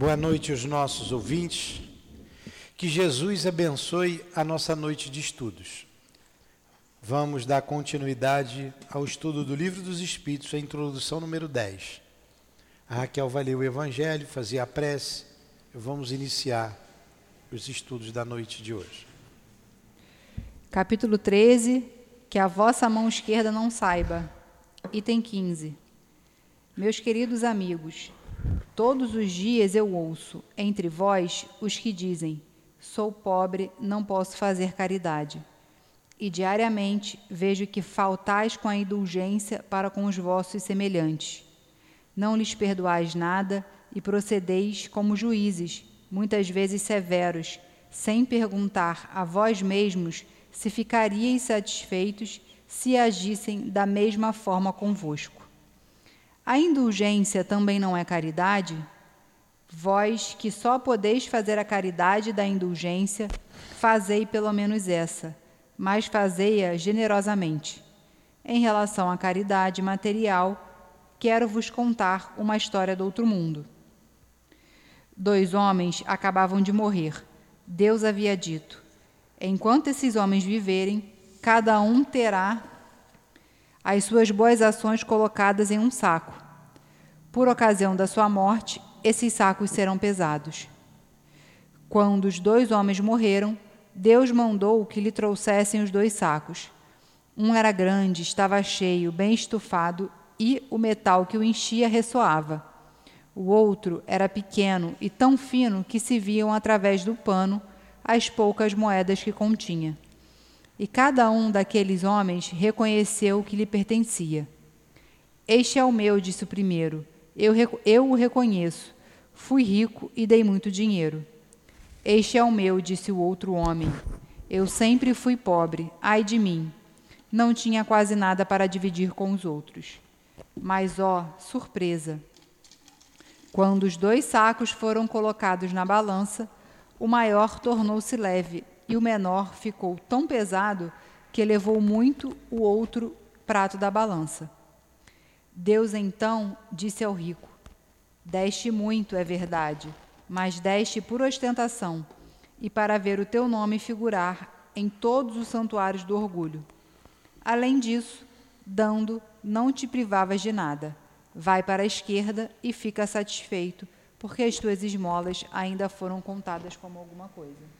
Boa noite aos nossos ouvintes. Que Jesus abençoe a nossa noite de estudos. Vamos dar continuidade ao estudo do Livro dos Espíritos, a introdução número 10. A Raquel vai ler o Evangelho, fazer a prece. Vamos iniciar os estudos da noite de hoje. Capítulo 13: Que a vossa mão esquerda não saiba. Item 15. Meus queridos amigos, todos os dias eu ouço entre vós os que dizem: Sou pobre, não posso fazer caridade. E diariamente vejo que faltais com a indulgência para com os vossos semelhantes. Não lhes perdoais nada e procedeis como juízes, muitas vezes severos, sem perguntar a vós mesmos se ficaríeis satisfeitos se agissem da mesma forma convosco. A indulgência também não é caridade? Vós que só podeis fazer a caridade da indulgência, fazei pelo menos essa, mas fazei-a generosamente. Em relação à caridade material, quero vos contar uma história do outro mundo. Dois homens acabavam de morrer. Deus havia dito: Enquanto esses homens viverem, cada um terá as suas boas ações colocadas em um saco. Por ocasião da sua morte, esses sacos serão pesados. Quando os dois homens morreram, Deus mandou que lhe trouxessem os dois sacos. Um era grande, estava cheio, bem estufado, e o metal que o enchia ressoava. O outro era pequeno e tão fino que se viam através do pano as poucas moedas que continha. E cada um daqueles homens reconheceu o que lhe pertencia. Este é o meu, disse o primeiro. Eu, eu o reconheço. Fui rico e dei muito dinheiro. Este é o meu, disse o outro homem. Eu sempre fui pobre, ai de mim. Não tinha quase nada para dividir com os outros. Mas, ó, surpresa! Quando os dois sacos foram colocados na balança, o maior tornou-se leve e o menor ficou tão pesado que levou muito o outro prato da balança. Deus então disse ao rico: Deste muito, é verdade, mas deste por ostentação e para ver o teu nome figurar em todos os santuários do orgulho. Além disso, dando, não te privavas de nada. Vai para a esquerda e fica satisfeito porque as tuas esmolas ainda foram contadas como alguma coisa.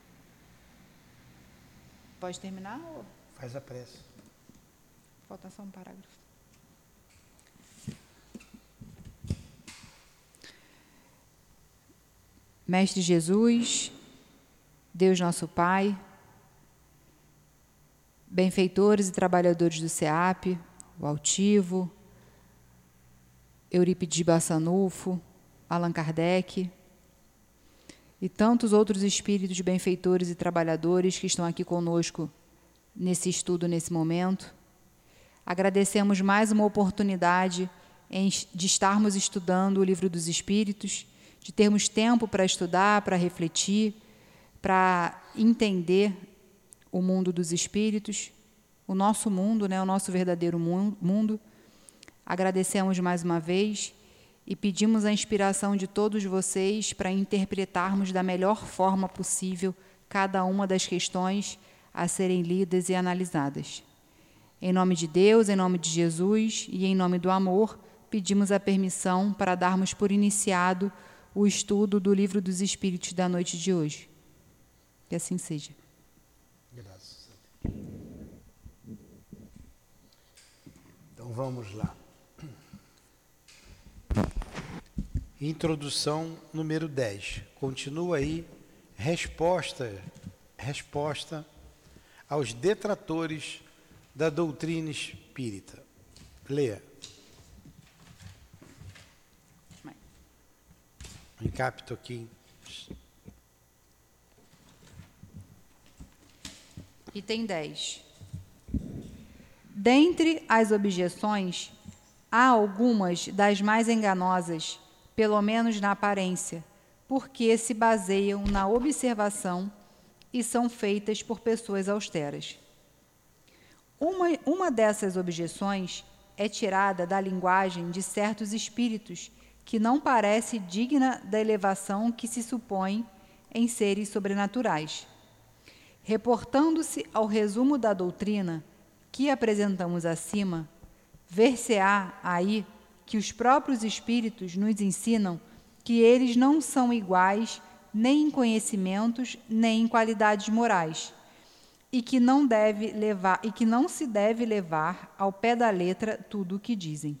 Pode terminar? Ou... Faz a prece. Falta só um parágrafo. Mestre Jesus, Deus nosso Pai, benfeitores e trabalhadores do SEAP, o Altivo, Eurípides Bassanufo, Allan Kardec e tantos outros espíritos benfeitores e trabalhadores que estão aqui conosco nesse estudo, nesse momento. Agradecemos mais uma oportunidade de estarmos estudando o Livro dos Espíritos, de termos tempo para estudar, para refletir, para entender o mundo dos espíritos, o nosso mundo, né, o nosso verdadeiro mundo. Agradecemos mais uma vez e pedimos a inspiração de todos vocês para interpretarmos da melhor forma possível cada uma das questões a serem lidas e analisadas. Em nome de Deus, em nome de Jesus e em nome do amor, pedimos a permissão para darmos por iniciado o estudo do Livro dos Espíritos da noite de hoje. Que assim seja. Graças a Deus. Então vamos lá. Introdução número 10. Continua aí resposta resposta aos detratores da doutrina espírita. Leia. Encapto aqui. Item 10. Dentre as objeções, há algumas das mais enganosas pelo menos na aparência, porque se baseiam na observação e são feitas por pessoas austeras. Uma, uma dessas objeções é tirada da linguagem de certos espíritos que não parece digna da elevação que se supõe em seres sobrenaturais. Reportando-se ao resumo da doutrina que apresentamos acima, ver-se-á aí que os próprios espíritos nos ensinam que eles não são iguais nem em conhecimentos, nem em qualidades morais, e que não deve levar e que não se deve levar ao pé da letra tudo o que dizem.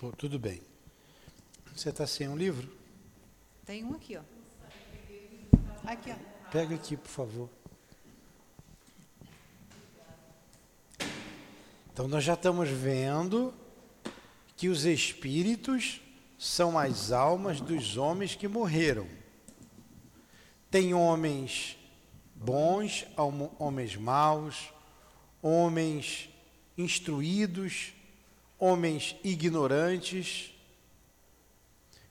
Pô, tudo bem. Você está sem um livro? Tem um aqui, ó. Aqui, ó. Pega aqui, por favor. Então nós já estamos vendo que os espíritos são as almas dos homens que morreram. Tem homens bons, homens maus, homens instruídos, homens ignorantes.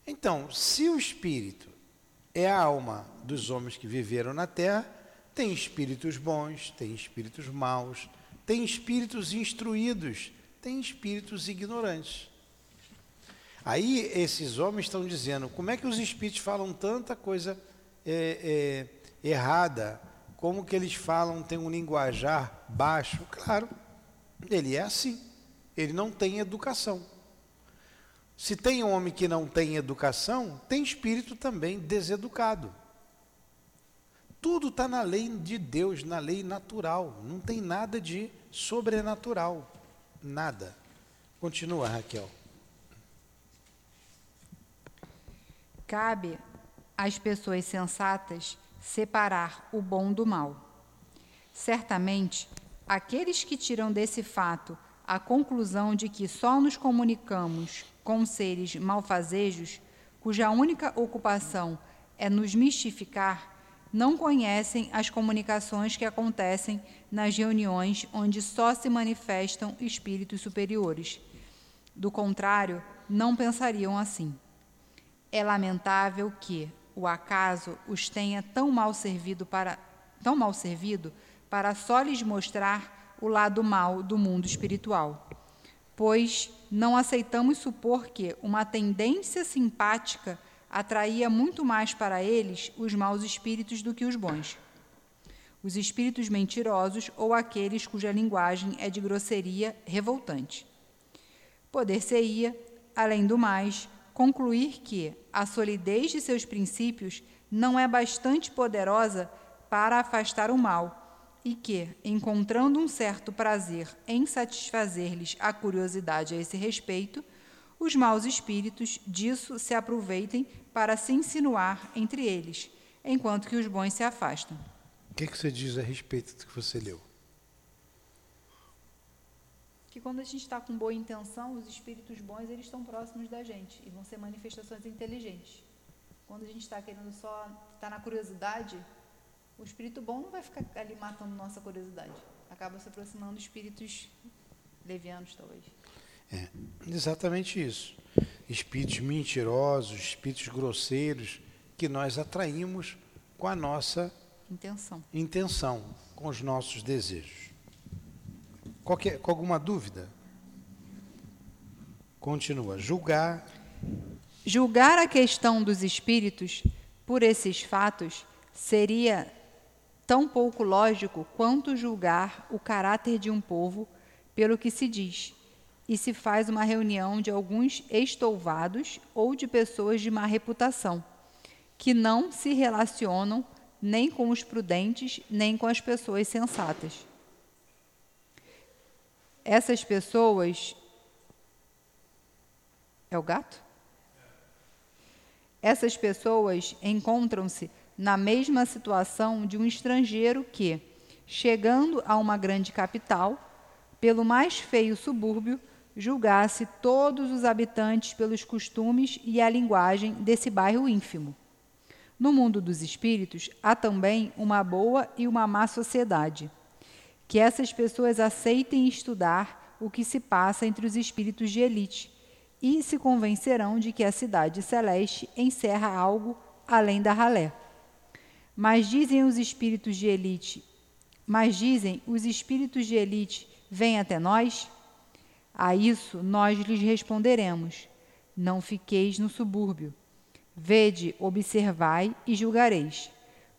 Então, se o espírito é a alma dos homens que viveram na terra, tem espíritos bons, tem espíritos maus, tem espíritos instruídos, tem espíritos ignorantes. Aí esses homens estão dizendo: como é que os espíritos falam tanta coisa é, é, errada, como que eles falam, tem um linguajar baixo. Claro, ele é assim. Ele não tem educação. Se tem homem que não tem educação, tem espírito também deseducado. Tudo está na lei de Deus, na lei natural. Não tem nada de sobrenatural. Nada. Continua, Raquel. Cabe às pessoas sensatas separar o bom do mal. Certamente, aqueles que tiram desse fato a conclusão de que só nos comunicamos com seres malfazejos, cuja única ocupação é nos mistificar, não conhecem as comunicações que acontecem nas reuniões onde só se manifestam espíritos superiores. Do contrário, não pensariam assim. É lamentável que o acaso os tenha tão mal servido para tão mal servido para só lhes mostrar o lado mal do mundo espiritual. Pois não aceitamos supor que uma tendência simpática atraía muito mais para eles os maus espíritos do que os bons. Os espíritos mentirosos ou aqueles cuja linguagem é de grosseria revoltante. Poder-se-ia, além do mais, concluir que a solidez de seus princípios não é bastante poderosa para afastar o mal e que, encontrando um certo prazer em satisfazer-lhes a curiosidade a esse respeito, os maus espíritos disso se aproveitem para se insinuar entre eles, enquanto que os bons se afastam. O que, é que você diz a respeito do que você leu? que quando a gente está com boa intenção, os espíritos bons eles estão próximos da gente e vão ser manifestações inteligentes. Quando a gente está querendo só estar tá na curiosidade, o espírito bom não vai ficar ali matando nossa curiosidade. Acaba se aproximando de espíritos levianos, talvez. É, exatamente isso. Espíritos mentirosos, espíritos grosseiros, que nós atraímos com a nossa intenção, intenção com os nossos desejos. Qualquer, com alguma dúvida? Continua. Julgar. Julgar a questão dos espíritos por esses fatos seria tão pouco lógico quanto julgar o caráter de um povo pelo que se diz e se faz uma reunião de alguns estouvados ou de pessoas de má reputação, que não se relacionam nem com os prudentes, nem com as pessoas sensatas essas pessoas. É o gato? Essas pessoas encontram-se na mesma situação de um estrangeiro que, chegando a uma grande capital, pelo mais feio subúrbio, julgasse todos os habitantes pelos costumes e a linguagem desse bairro ínfimo. No mundo dos espíritos, há também uma boa e uma má sociedade que essas pessoas aceitem estudar o que se passa entre os espíritos de elite e se convencerão de que a cidade celeste encerra algo além da ralé. Mas dizem os espíritos de elite, mas dizem os espíritos de elite, vêm até nós? A isso nós lhes responderemos: Não fiqueis no subúrbio. Vede, observai e julgareis.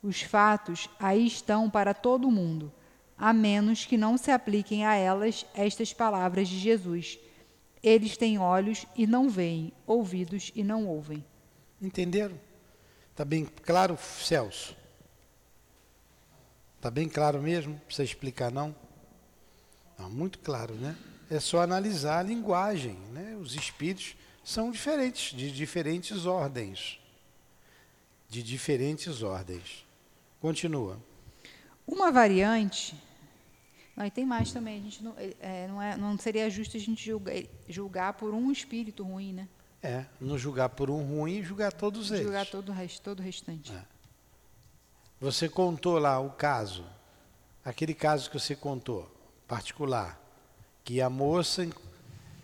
Os fatos aí estão para todo o mundo, a menos que não se apliquem a elas estas palavras de Jesus. Eles têm olhos e não veem, ouvidos e não ouvem. Entenderam? Está bem claro, Celso? Está bem claro mesmo? Precisa explicar, não? não? Muito claro, né? É só analisar a linguagem, né? Os espíritos são diferentes, de diferentes ordens. De diferentes ordens. Continua. Uma variante. Não, e tem mais também. A gente não, é, não, é, não seria justo a gente julgar, julgar por um espírito ruim, né? É, não julgar por um ruim e julgar todos eles. Julgar todo o, resto, todo o restante. É. Você contou lá o caso, aquele caso que você contou, particular, que a moça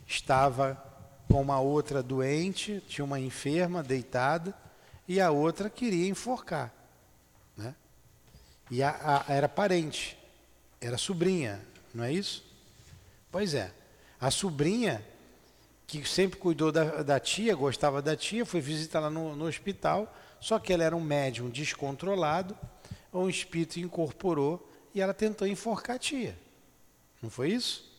estava com uma outra doente, tinha uma enferma deitada, e a outra queria enforcar. Né? E a, a, era parente, era sobrinha, não é isso? Pois é. A sobrinha, que sempre cuidou da, da tia, gostava da tia, foi visitá-la no, no hospital, só que ela era um médium descontrolado, um espírito incorporou e ela tentou enforcar a tia. Não foi isso?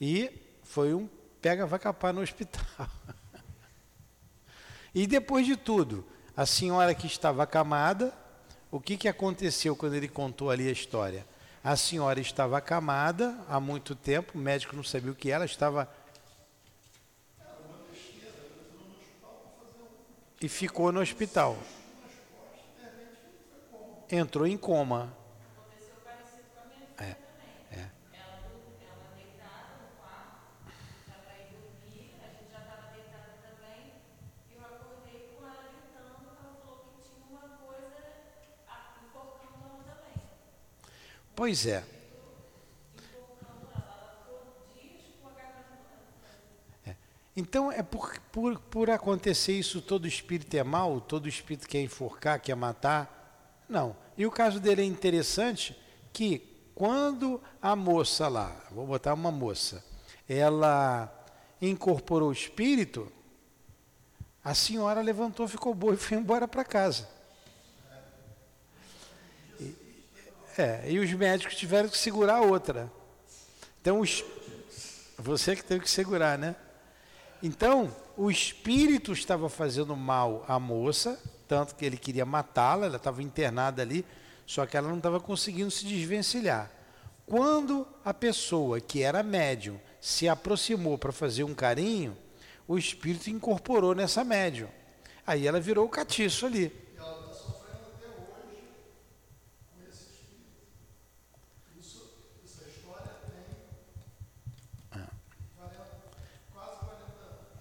E foi um pega vai capar no hospital. e depois de tudo, a senhora que estava acamada, o que, que aconteceu quando ele contou ali a história? A senhora estava acamada há muito tempo, o médico não sabia o que era, estava e ficou no hospital. Entrou em coma. Pois é. Então é por, por, por acontecer isso, todo espírito é mau, todo espírito quer enforcar, quer matar? Não. E o caso dele é interessante que quando a moça lá, vou botar uma moça, ela incorporou o espírito, a senhora levantou, ficou boa e foi embora para casa. E, é, e os médicos tiveram que segurar a outra. Então, os, você que teve que segurar, né? Então, o espírito estava fazendo mal à moça, tanto que ele queria matá-la, ela estava internada ali, só que ela não estava conseguindo se desvencilhar. Quando a pessoa que era médium se aproximou para fazer um carinho, o espírito incorporou nessa médium. Aí ela virou o catiço ali.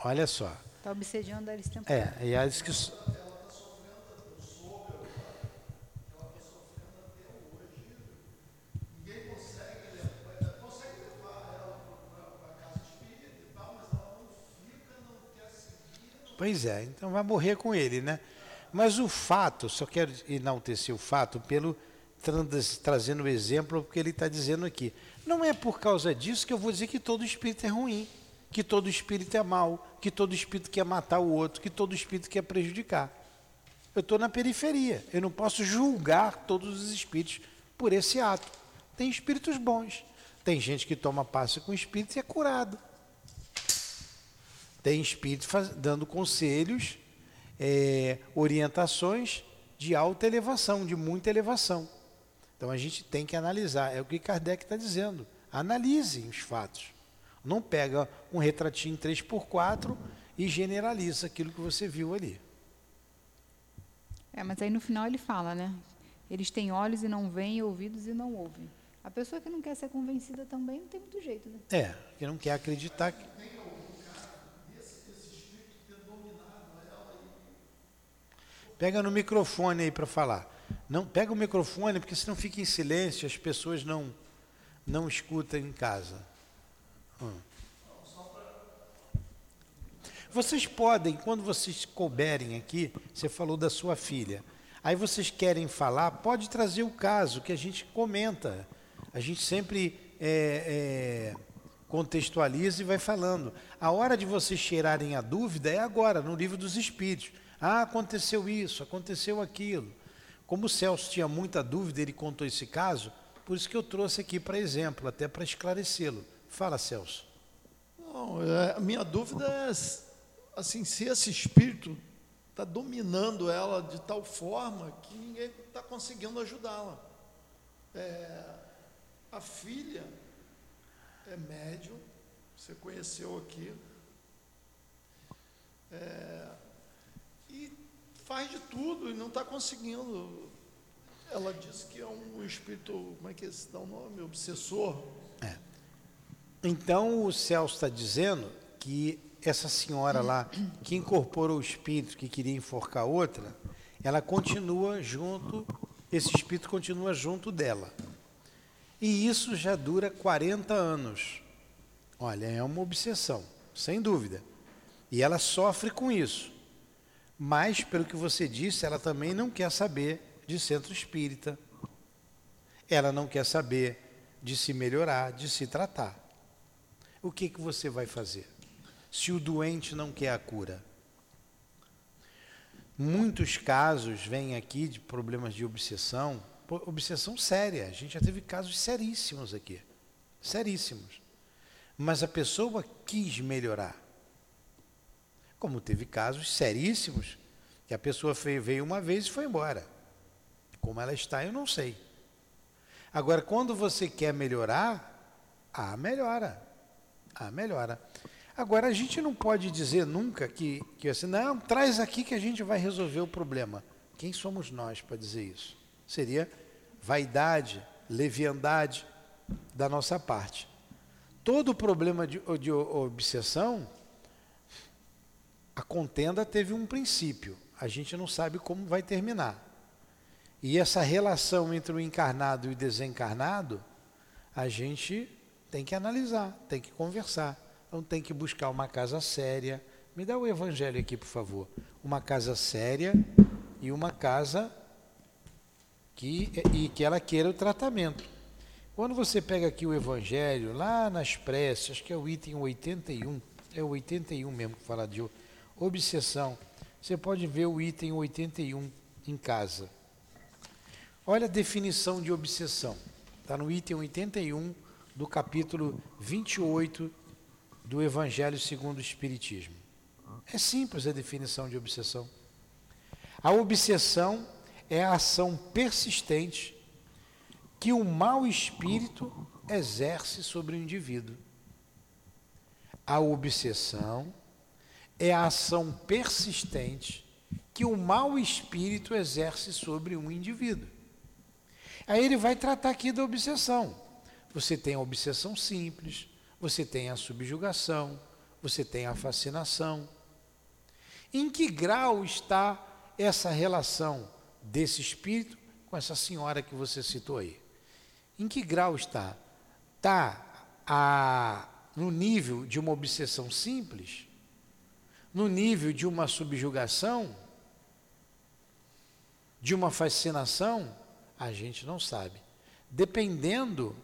Olha só. Está obsediando eles tempo. É, e ela disse que. Pois é, então vai morrer com ele, né? Mas o fato, só quero enaltecer o fato pelo trazendo o exemplo porque ele está dizendo aqui. Não é por causa disso que eu vou dizer que todo espírito é ruim que todo espírito é mau, que todo espírito quer matar o outro, que todo espírito quer prejudicar. Eu estou na periferia, eu não posso julgar todos os espíritos por esse ato. Tem espíritos bons, tem gente que toma passe com espíritos e é curado. Tem espíritos dando conselhos, é, orientações de alta elevação, de muita elevação. Então a gente tem que analisar, é o que Kardec está dizendo. Analise os fatos. Não pega um retratinho 3x4 e generaliza aquilo que você viu ali. É, mas aí no final ele fala, né? Eles têm olhos e não veem, ouvidos e não ouvem. A pessoa que não quer ser convencida também não tem muito jeito, né? É, que não quer acreditar. Que... Pega no microfone aí para falar. Não, pega o microfone, porque senão fica em silêncio, as pessoas não não escutam em casa. Vocês podem, quando vocês couberem aqui, você falou da sua filha, aí vocês querem falar, pode trazer o caso que a gente comenta. A gente sempre é, é, contextualiza e vai falando. A hora de vocês cheirarem a dúvida é agora, no livro dos Espíritos. Ah, aconteceu isso, aconteceu aquilo. Como o Celso tinha muita dúvida, ele contou esse caso, por isso que eu trouxe aqui para exemplo, até para esclarecê-lo. Fala, Celso. Não, é, a minha dúvida é assim, se esse espírito está dominando ela de tal forma que ninguém está conseguindo ajudá-la. É, a filha é médium, você conheceu aqui, é, e faz de tudo e não está conseguindo. Ela disse que é um espírito, como é que se dá o nome? Obsessor. É. Então o Celso está dizendo que essa senhora lá, que incorporou o espírito que queria enforcar outra, ela continua junto, esse espírito continua junto dela. E isso já dura 40 anos. Olha, é uma obsessão, sem dúvida. E ela sofre com isso. Mas, pelo que você disse, ela também não quer saber de centro espírita. Ela não quer saber de se melhorar, de se tratar. O que, que você vai fazer? Se o doente não quer a cura. Muitos casos vêm aqui de problemas de obsessão obsessão séria. A gente já teve casos seríssimos aqui. Seríssimos. Mas a pessoa quis melhorar. Como teve casos seríssimos, que a pessoa veio uma vez e foi embora. Como ela está, eu não sei. Agora, quando você quer melhorar, ah, melhora. Ah, melhora. Agora, a gente não pode dizer nunca que, que assim, não, traz aqui que a gente vai resolver o problema. Quem somos nós para dizer isso? Seria vaidade, leviandade da nossa parte. Todo problema de, de obsessão, a contenda teve um princípio. A gente não sabe como vai terminar. E essa relação entre o encarnado e o desencarnado, a gente tem que analisar, tem que conversar. Então tem que buscar uma casa séria. Me dá o evangelho aqui, por favor. Uma casa séria e uma casa que, e que ela queira o tratamento. Quando você pega aqui o Evangelho, lá nas preces, acho que é o item 81, é o 81 mesmo que fala de obsessão, você pode ver o item 81 em casa. Olha a definição de obsessão. Está no item 81 do capítulo 28 do Evangelho segundo o Espiritismo. É simples a definição de obsessão. A obsessão é a ação persistente que o mau espírito exerce sobre o indivíduo. A obsessão é a ação persistente que o mau espírito exerce sobre um indivíduo. Aí ele vai tratar aqui da obsessão. Você tem a obsessão simples, você tem a subjugação, você tem a fascinação. Em que grau está essa relação desse espírito com essa senhora que você citou aí. Em que grau está? Está a, no nível de uma obsessão simples? No nível de uma subjugação? De uma fascinação? A gente não sabe. Dependendo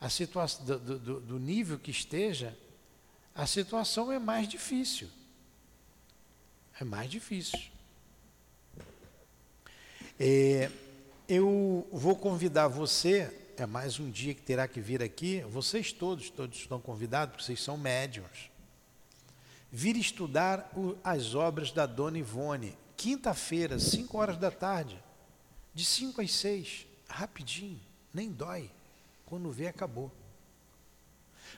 a situação, do, do, do nível que esteja, a situação é mais difícil. É mais difícil. É, eu vou convidar você, é mais um dia que terá que vir aqui, vocês todos, todos estão convidados, porque vocês são médiums, vir estudar o, as obras da Dona Ivone, quinta-feira, 5 horas da tarde, de 5 às 6, rapidinho, nem dói, quando vê, acabou.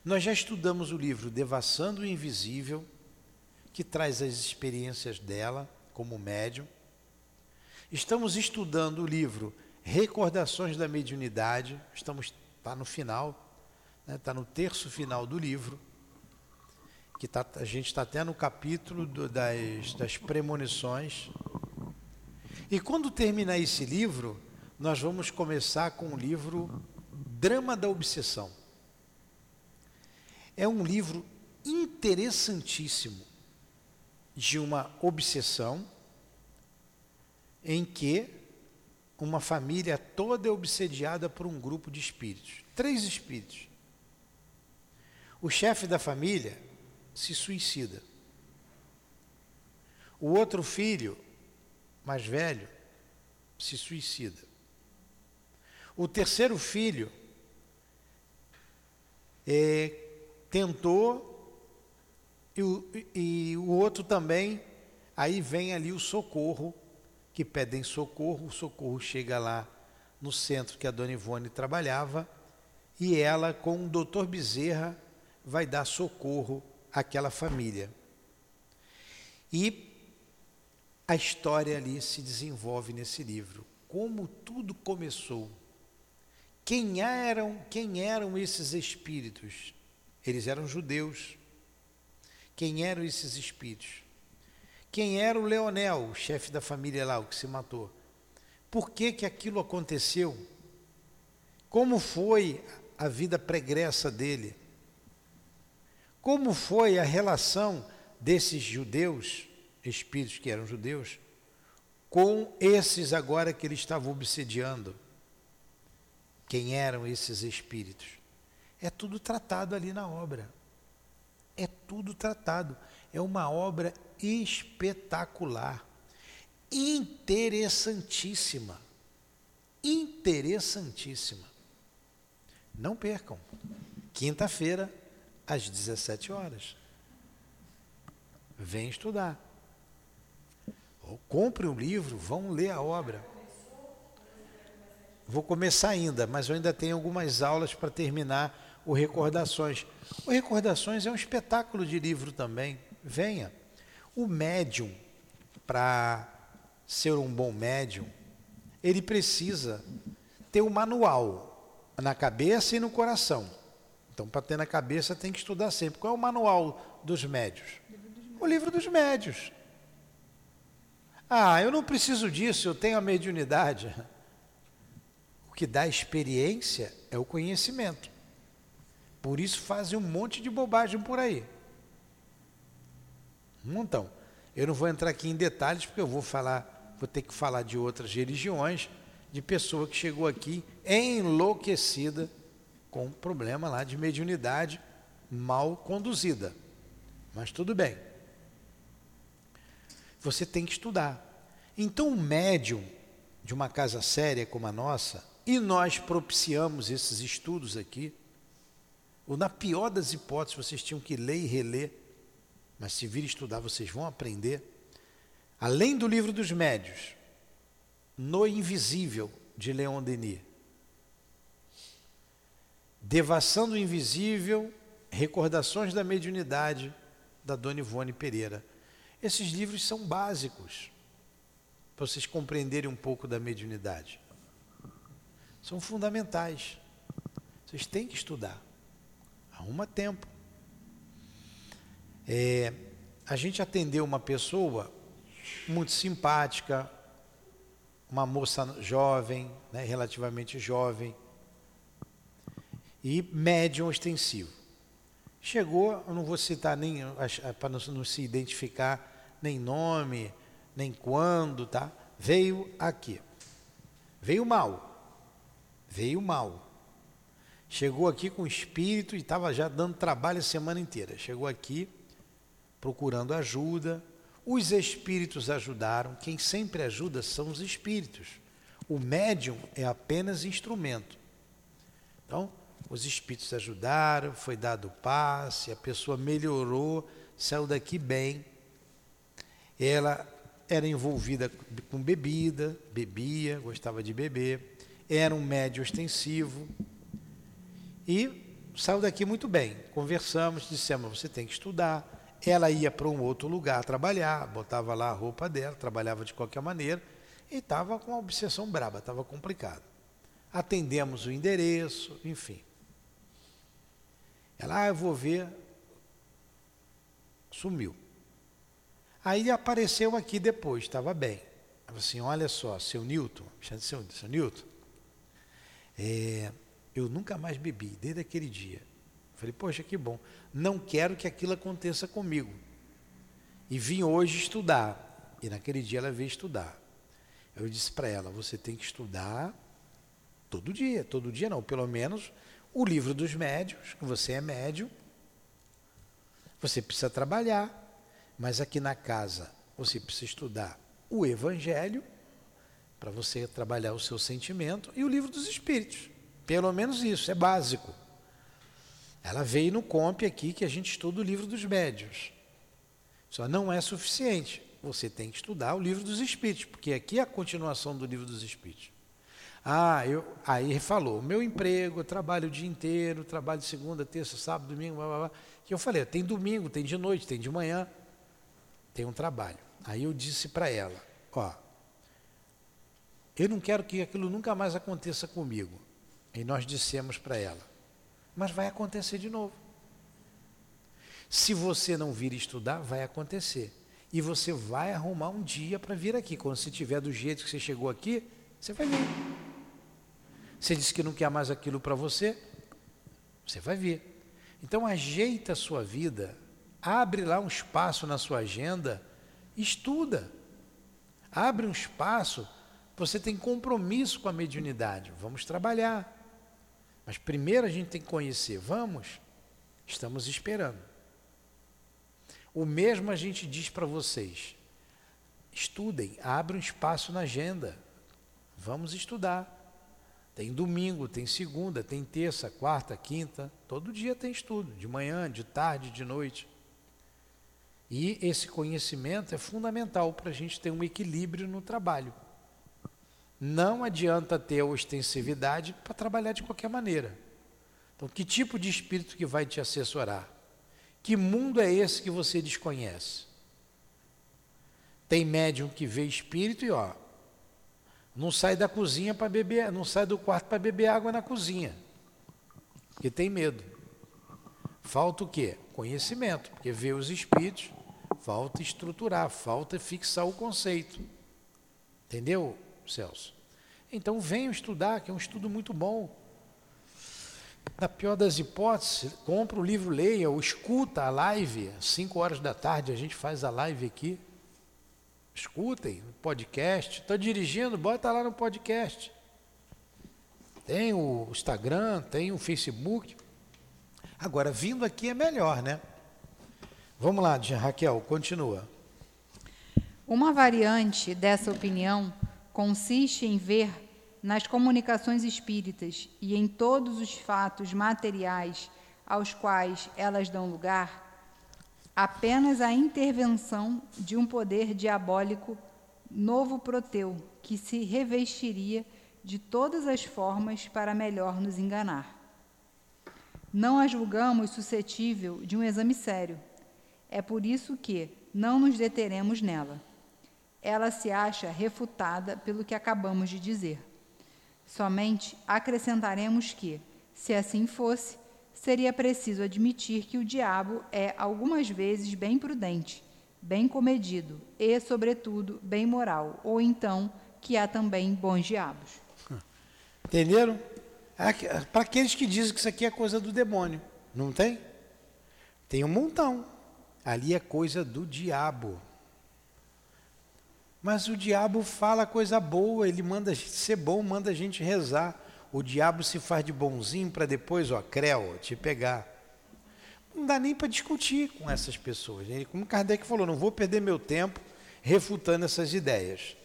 Nós já estudamos o livro Devassando o Invisível, que traz as experiências dela como médium, Estamos estudando o livro Recordações da Mediunidade, estamos está no final, está né, tá no terço final do livro, que tá, a gente está até no capítulo do, das, das premonições. E quando terminar esse livro, nós vamos começar com o livro Drama da Obsessão. É um livro interessantíssimo de uma obsessão em que uma família toda é obsediada por um grupo de espíritos, três espíritos. O chefe da família se suicida. O outro filho, mais velho, se suicida. O terceiro filho é, tentou e o, e o outro também, aí vem ali o socorro, que pedem socorro, o socorro chega lá no centro que a dona Ivone trabalhava, e ela, com o doutor Bezerra, vai dar socorro àquela família. E a história ali se desenvolve nesse livro. Como tudo começou. Quem eram, quem eram esses espíritos? Eles eram judeus. Quem eram esses espíritos? Quem era o Leonel, o chefe da família lá, o que se matou? Por que que aquilo aconteceu? Como foi a vida pregressa dele? Como foi a relação desses judeus, espíritos que eram judeus, com esses agora que ele estava obsediando? Quem eram esses espíritos? É tudo tratado ali na obra. É tudo tratado. É uma obra espetacular, interessantíssima. Interessantíssima. Não percam. Quinta-feira, às 17 horas. Vem estudar. Ou compre o um livro, vão ler a obra. Vou começar ainda, mas eu ainda tenho algumas aulas para terminar o Recordações. O Recordações é um espetáculo de livro também. Venha. O médium, para ser um bom médium, ele precisa ter o um manual na cabeça e no coração. Então, para ter na cabeça, tem que estudar sempre. Qual é o manual dos médios? O livro dos médios. Ah, eu não preciso disso, eu tenho a mediunidade. O que dá experiência é o conhecimento. Por isso fazem um monte de bobagem por aí. Um montão. Eu não vou entrar aqui em detalhes porque eu vou falar, vou ter que falar de outras religiões, de pessoa que chegou aqui enlouquecida com problema lá de mediunidade mal conduzida. Mas tudo bem. Você tem que estudar. Então, o médium de uma casa séria como a nossa, e nós propiciamos esses estudos aqui, ou na pior das hipóteses, vocês tinham que ler e reler, mas se vir estudar, vocês vão aprender. Além do livro dos médios, No Invisível, de Leon Denis, Devação do Invisível, Recordações da Mediunidade, da Dona Ivone Pereira. Esses livros são básicos para vocês compreenderem um pouco da mediunidade. São fundamentais. Vocês têm que estudar. Arruma tempo. É, a gente atendeu uma pessoa muito simpática, uma moça jovem, né, relativamente jovem, e médium ostensivo. Chegou, eu não vou citar nem, para não se identificar, nem nome, nem quando, tá? Veio aqui. Veio mal. Veio mal. Chegou aqui com espírito e estava já dando trabalho a semana inteira. Chegou aqui procurando ajuda. Os espíritos ajudaram. Quem sempre ajuda são os espíritos. O médium é apenas instrumento. Então, os espíritos ajudaram, foi dado passe, a pessoa melhorou, saiu daqui bem. Ela era envolvida com bebida, bebia, gostava de beber, era um médio ostensivo e saiu daqui muito bem. Conversamos, dissemos: você tem que estudar. Ela ia para um outro lugar trabalhar, botava lá a roupa dela, trabalhava de qualquer maneira e estava com uma obsessão braba, estava complicado. Atendemos o endereço, enfim. Ela, ah, eu vou ver. Sumiu. Aí apareceu aqui depois, estava bem. Ela assim, olha só, seu Newton, seu, seu Newton, é, eu nunca mais bebi, desde aquele dia. Falei, poxa, que bom. Não quero que aquilo aconteça comigo. E vim hoje estudar. E naquele dia ela veio estudar. Eu disse para ela, você tem que estudar todo dia. Todo dia não, pelo menos o livro dos médios, que você é médium, Você precisa trabalhar, mas aqui na casa você precisa estudar o Evangelho para você trabalhar o seu sentimento e o livro dos Espíritos. Pelo menos isso, é básico. Ela veio no COMP aqui que a gente estuda o livro dos médios. Só não é suficiente. Você tem que estudar o livro dos Espíritos, porque aqui é a continuação do livro dos Espíritos. Ah, eu, aí falou, meu emprego, eu trabalho o dia inteiro, trabalho segunda, terça, sábado, domingo, blá, blá, blá. Que eu falei, tem domingo, tem de noite, tem de manhã, tem um trabalho. Aí eu disse para ela, ó, eu não quero que aquilo nunca mais aconteça comigo. E nós dissemos para ela, mas vai acontecer de novo. Se você não vir estudar, vai acontecer. E você vai arrumar um dia para vir aqui. Quando você estiver do jeito que você chegou aqui, você vai vir. Você disse que não quer mais aquilo para você, você vai ver. Então ajeita a sua vida, abre lá um espaço na sua agenda, estuda. Abre um espaço, você tem compromisso com a mediunidade, vamos trabalhar. Mas primeiro a gente tem que conhecer, vamos? Estamos esperando. O mesmo a gente diz para vocês. Estudem, abre um espaço na agenda. Vamos estudar. Tem domingo, tem segunda, tem terça, quarta, quinta, todo dia tem estudo, de manhã, de tarde, de noite. E esse conhecimento é fundamental para a gente ter um equilíbrio no trabalho. Não adianta ter ostensividade para trabalhar de qualquer maneira. Então, que tipo de espírito que vai te assessorar? Que mundo é esse que você desconhece? Tem médium que vê espírito e ó, não sai da cozinha para beber, não sai do quarto para beber água na cozinha. Porque tem medo. Falta o quê? Conhecimento, porque vê os espíritos, falta estruturar, falta fixar o conceito. Entendeu, Celso? Então venham estudar, que é um estudo muito bom. Na pior das hipóteses, compra o livro, leia, ou escuta a live, às 5 horas da tarde a gente faz a live aqui. Escutem podcast. Estou dirigindo, bota lá no podcast. Tem o Instagram, tem o Facebook. Agora, vindo aqui é melhor, né? Vamos lá, Raquel, continua. Uma variante dessa opinião consiste em ver nas comunicações espíritas e em todos os fatos materiais aos quais elas dão lugar apenas a intervenção de um poder diabólico novo proteu, que se revestiria de todas as formas para melhor nos enganar. Não a julgamos suscetível de um exame sério. É por isso que não nos deteremos nela. Ela se acha refutada pelo que acabamos de dizer. Somente acrescentaremos que, se assim fosse, seria preciso admitir que o diabo é algumas vezes bem prudente, bem comedido e, sobretudo, bem moral, ou então que há também bons diabos. Entenderam? Para aqueles que dizem que isso aqui é coisa do demônio, não tem? Tem um montão. Ali é coisa do diabo. Mas o diabo fala coisa boa, ele manda ser bom, manda a gente rezar o diabo se faz de bonzinho para depois, ó, creu, te pegar. Não dá nem para discutir com essas pessoas. Ele, como Kardec falou, não vou perder meu tempo refutando essas ideias.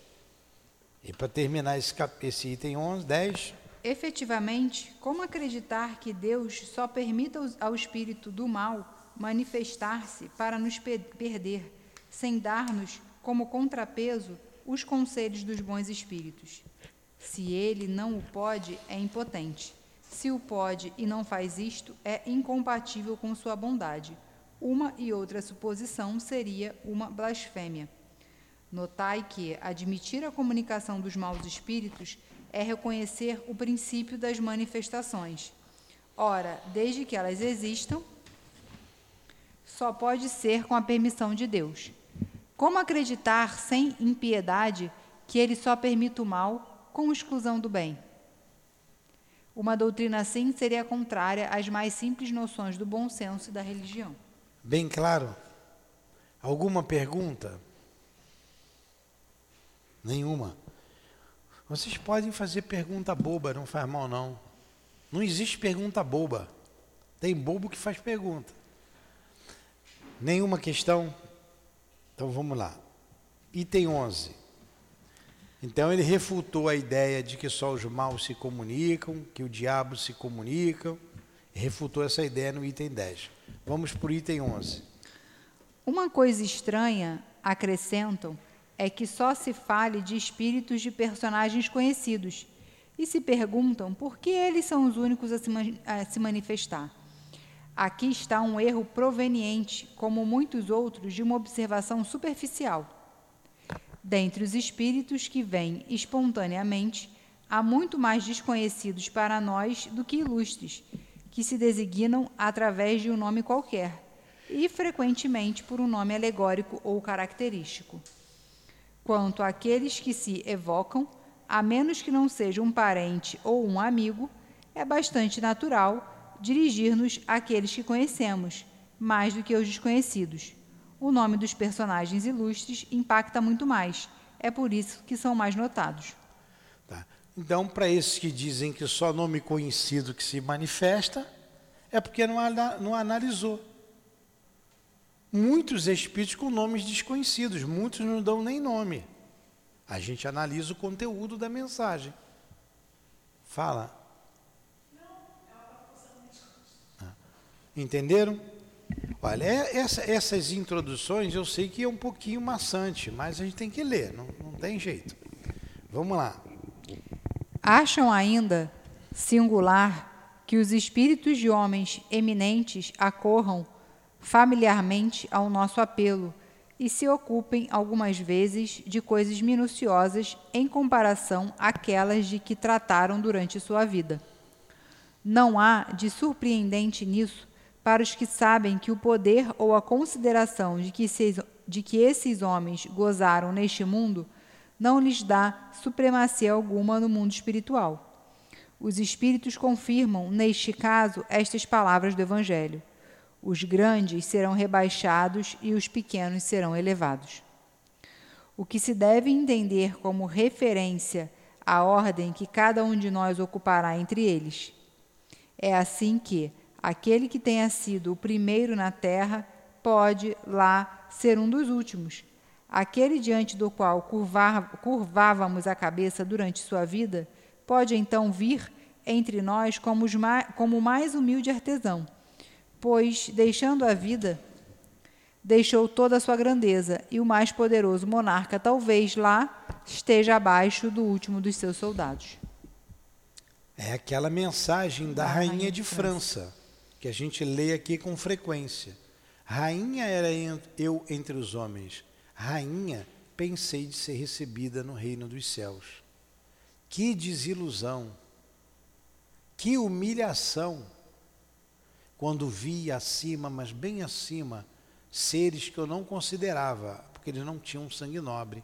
E para terminar esse, esse item 11, 10. Efetivamente, como acreditar que Deus só permita ao espírito do mal manifestar-se para nos perder, sem dar-nos como contrapeso os conselhos dos bons espíritos? Se ele não o pode, é impotente. Se o pode e não faz isto, é incompatível com sua bondade. Uma e outra suposição seria uma blasfêmia. Notai que admitir a comunicação dos maus espíritos é reconhecer o princípio das manifestações. Ora, desde que elas existam, só pode ser com a permissão de Deus. Como acreditar sem impiedade que ele só permite o mal com exclusão do bem. Uma doutrina assim seria contrária às mais simples noções do bom senso e da religião. Bem claro? Alguma pergunta? Nenhuma. Vocês podem fazer pergunta boba, não faz mal não. Não existe pergunta boba. Tem bobo que faz pergunta. Nenhuma questão? Então vamos lá. Item 11. Então ele refutou a ideia de que só os maus se comunicam, que o diabo se comunicam, refutou essa ideia no item 10. Vamos para o item 11. Uma coisa estranha, acrescentam, é que só se fale de espíritos de personagens conhecidos e se perguntam por que eles são os únicos a se, a se manifestar. Aqui está um erro proveniente, como muitos outros, de uma observação superficial. Dentre os espíritos que vêm espontaneamente, há muito mais desconhecidos para nós do que ilustres, que se designam através de um nome qualquer, e frequentemente por um nome alegórico ou característico. Quanto àqueles que se evocam, a menos que não seja um parente ou um amigo, é bastante natural dirigir-nos àqueles que conhecemos, mais do que aos desconhecidos. O nome dos personagens ilustres impacta muito mais, é por isso que são mais notados. Tá. Então, para esses que dizem que só nome conhecido que se manifesta, é porque não, não analisou. Muitos espíritos com nomes desconhecidos, muitos não dão nem nome. A gente analisa o conteúdo da mensagem. Fala. Entenderam? Olha, é, essa, essas introduções eu sei que é um pouquinho maçante, mas a gente tem que ler, não, não tem jeito. Vamos lá. Acham ainda singular que os espíritos de homens eminentes acorram familiarmente ao nosso apelo e se ocupem algumas vezes de coisas minuciosas em comparação àquelas de que trataram durante sua vida. Não há de surpreendente nisso para os que sabem que o poder ou a consideração de que, esses, de que esses homens gozaram neste mundo não lhes dá supremacia alguma no mundo espiritual. Os espíritos confirmam, neste caso, estas palavras do Evangelho. Os grandes serão rebaixados e os pequenos serão elevados. O que se deve entender como referência à ordem que cada um de nós ocupará entre eles. É assim que, aquele que tenha sido o primeiro na terra pode lá ser um dos últimos. Aquele diante do qual curvar, curvávamos a cabeça durante sua vida pode então vir entre nós como, como o mais humilde artesão, pois, deixando a vida, deixou toda a sua grandeza, e o mais poderoso monarca talvez lá esteja abaixo do último dos seus soldados. É aquela mensagem da, da rainha, rainha, de França. França que a gente lê aqui com frequência. Rainha era eu entre os homens. Rainha, pensei de ser recebida no reino dos céus. Que desilusão, que humilhação, quando vi acima, mas bem acima, seres que eu não considerava, porque eles não tinham sangue nobre.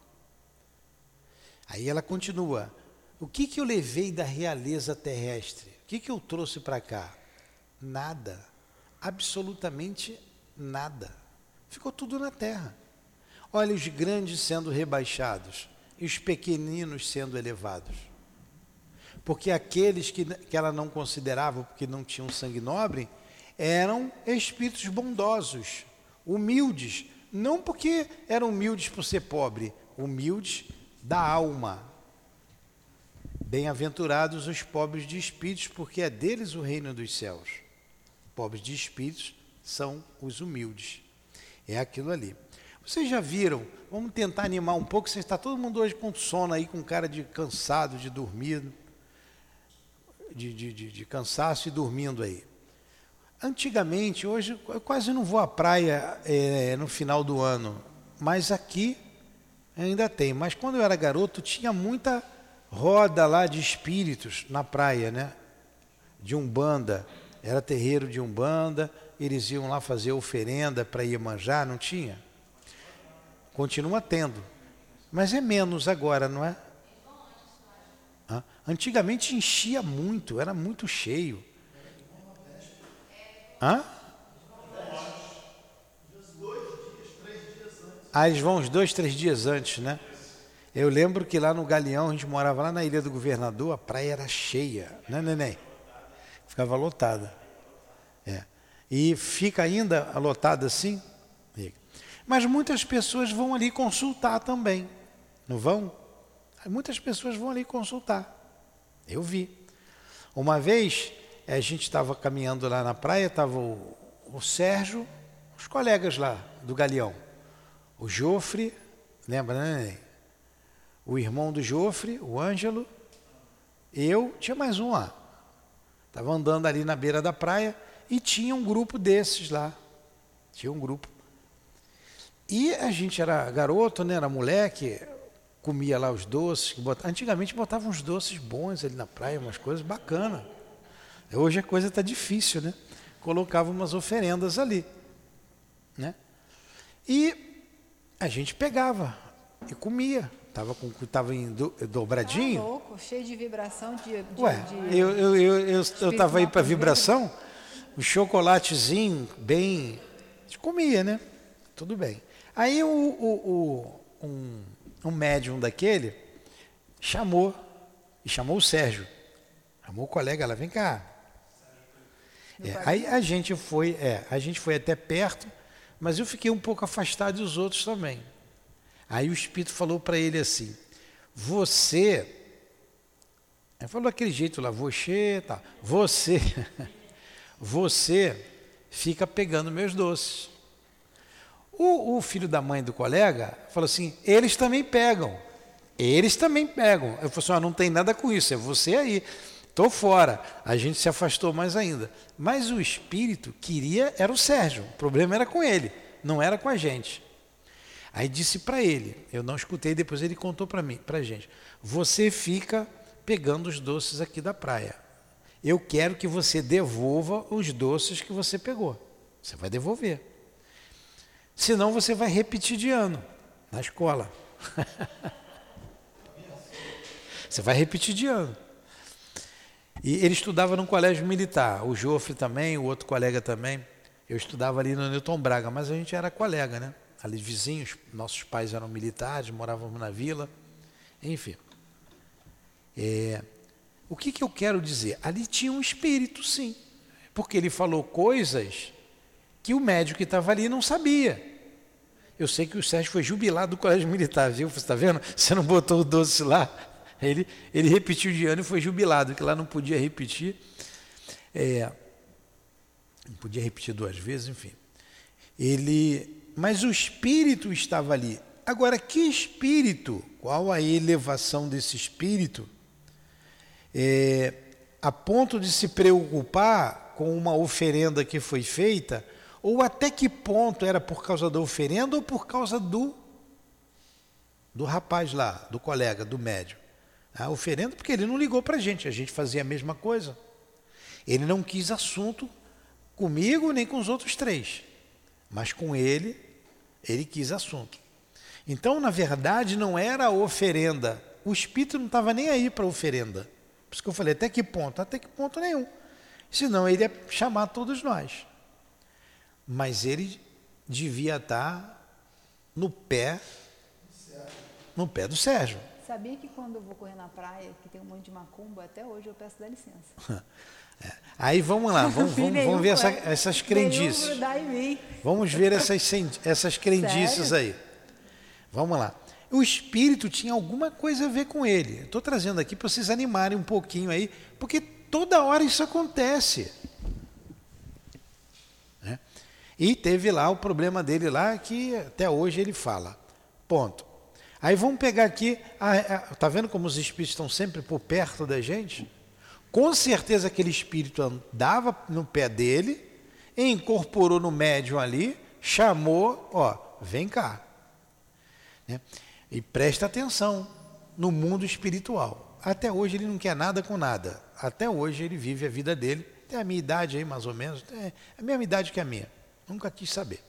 Aí ela continua: o que, que eu levei da realeza terrestre? O que, que eu trouxe para cá? Nada. Absolutamente nada. Ficou tudo na terra. Olha os grandes sendo rebaixados e os pequeninos sendo elevados. Porque aqueles que, que ela não considerava porque não tinham sangue nobre eram espíritos bondosos, humildes, não porque eram humildes por ser pobre, humildes da alma. Bem-aventurados os pobres de espíritos, porque é deles o reino dos céus pobres de espíritos são os humildes. É aquilo ali. Vocês já viram? Vamos tentar animar um pouco. Você está todo mundo hoje com sono aí, com cara de cansado, de dormir, de, de, de, de cansaço e dormindo aí. Antigamente, hoje eu quase não vou à praia é, no final do ano, mas aqui ainda tem. Mas quando eu era garoto, tinha muita roda lá de espíritos na praia, né? De umbanda. Era terreiro de Umbanda, eles iam lá fazer oferenda para Iemanjá, não tinha? Continua tendo. Mas é menos agora, não é? Antigamente enchia muito, era muito cheio. Hã? Ah, eles vão uns dois, três dias antes, né? Eu lembro que lá no Galeão, a gente morava lá na Ilha do Governador, a praia era cheia, né, neném? Ficava lotada. É. E fica ainda lotada assim? Mas muitas pessoas vão ali consultar também, não vão? Muitas pessoas vão ali consultar. Eu vi. Uma vez a gente estava caminhando lá na praia, estava o, o Sérgio, os colegas lá do Galeão, o Jofre, lembra, né? O irmão do Jofre, o Ângelo, eu, tinha mais um lá. Estava andando ali na beira da praia e tinha um grupo desses lá. Tinha um grupo. E a gente era garoto, né? Era moleque, comia lá os doces. Botava, antigamente botavam uns doces bons ali na praia, umas coisas bacanas. Hoje a coisa está difícil, né? Colocava umas oferendas ali. Né? E a gente pegava e comia. Tava, com, tava em do, dobradinho. Tá louco, cheio de vibração de. de Ué, de, eu, eu, eu, eu, eu tava aí para vibração, o chocolatezinho bem. A gente comia, né? Tudo bem. Aí o, o, o, um, um médium daquele chamou, e chamou o Sérgio. Chamou o colega lá, vem cá. É, aí a gente foi, é, a gente foi até perto, mas eu fiquei um pouco afastado dos outros também. Aí o Espírito falou para ele assim: Você. Ele falou daquele jeito lá, você, tá. Você, você fica pegando meus doces. O, o, filho da mãe do colega falou assim: eles também pegam. Eles também pegam. Eu falei assim: ah, não tem nada com isso, é você aí. Estou fora. A gente se afastou mais ainda. Mas o espírito queria, era o Sérgio. O problema era com ele, não era com a gente. Aí disse para ele, eu não escutei, depois ele contou para mim, para gente. Você fica pegando os doces aqui da praia. Eu quero que você devolva os doces que você pegou. Você vai devolver. Senão você vai repetir de ano na escola. você vai repetir de ano. E ele estudava num colégio militar, o Jofre também, o outro colega também. Eu estudava ali no Newton Braga, mas a gente era colega, né? Ali vizinhos, nossos pais eram militares, morávamos na vila, enfim. É, o que, que eu quero dizer? Ali tinha um espírito, sim, porque ele falou coisas que o médico que estava ali não sabia. Eu sei que o Sérgio foi jubilado do colégio militar, viu? Você está vendo? Você não botou o doce lá. Ele, ele repetiu de ano e foi jubilado, que lá não podia repetir. É, não podia repetir duas vezes, enfim. Ele mas o espírito estava ali. Agora, que espírito? Qual a elevação desse espírito? É, a ponto de se preocupar com uma oferenda que foi feita, ou até que ponto era por causa da oferenda ou por causa do do rapaz lá, do colega, do médium. A oferenda porque ele não ligou para a gente, a gente fazia a mesma coisa. Ele não quis assunto comigo nem com os outros três. Mas com ele, ele quis assunto. Então, na verdade, não era a oferenda. O espírito não estava nem aí para a oferenda. Por isso que eu falei, até que ponto? Até que ponto nenhum. Senão ele ia chamar todos nós. Mas ele devia estar no pé, no pé do Sérgio. Sabia que quando eu vou correr na praia, que tem um monte de macumba, até hoje eu peço da licença. É. Aí vamos lá, vamos, vamos, vamos ver essa, essas crendices. Vamos ver essas, essas crendices Sério? aí. Vamos lá. O espírito tinha alguma coisa a ver com ele. Estou trazendo aqui para vocês animarem um pouquinho aí, porque toda hora isso acontece. Né? E teve lá o problema dele lá, que até hoje ele fala. Ponto. Aí vamos pegar aqui, está vendo como os espíritos estão sempre por perto da gente? Com certeza aquele espírito andava no pé dele, incorporou no médium ali, chamou, ó, vem cá. Né? E presta atenção no mundo espiritual. Até hoje ele não quer nada com nada. Até hoje ele vive a vida dele. Tem a minha idade aí, mais ou menos. É a mesma idade que a minha. Nunca quis saber.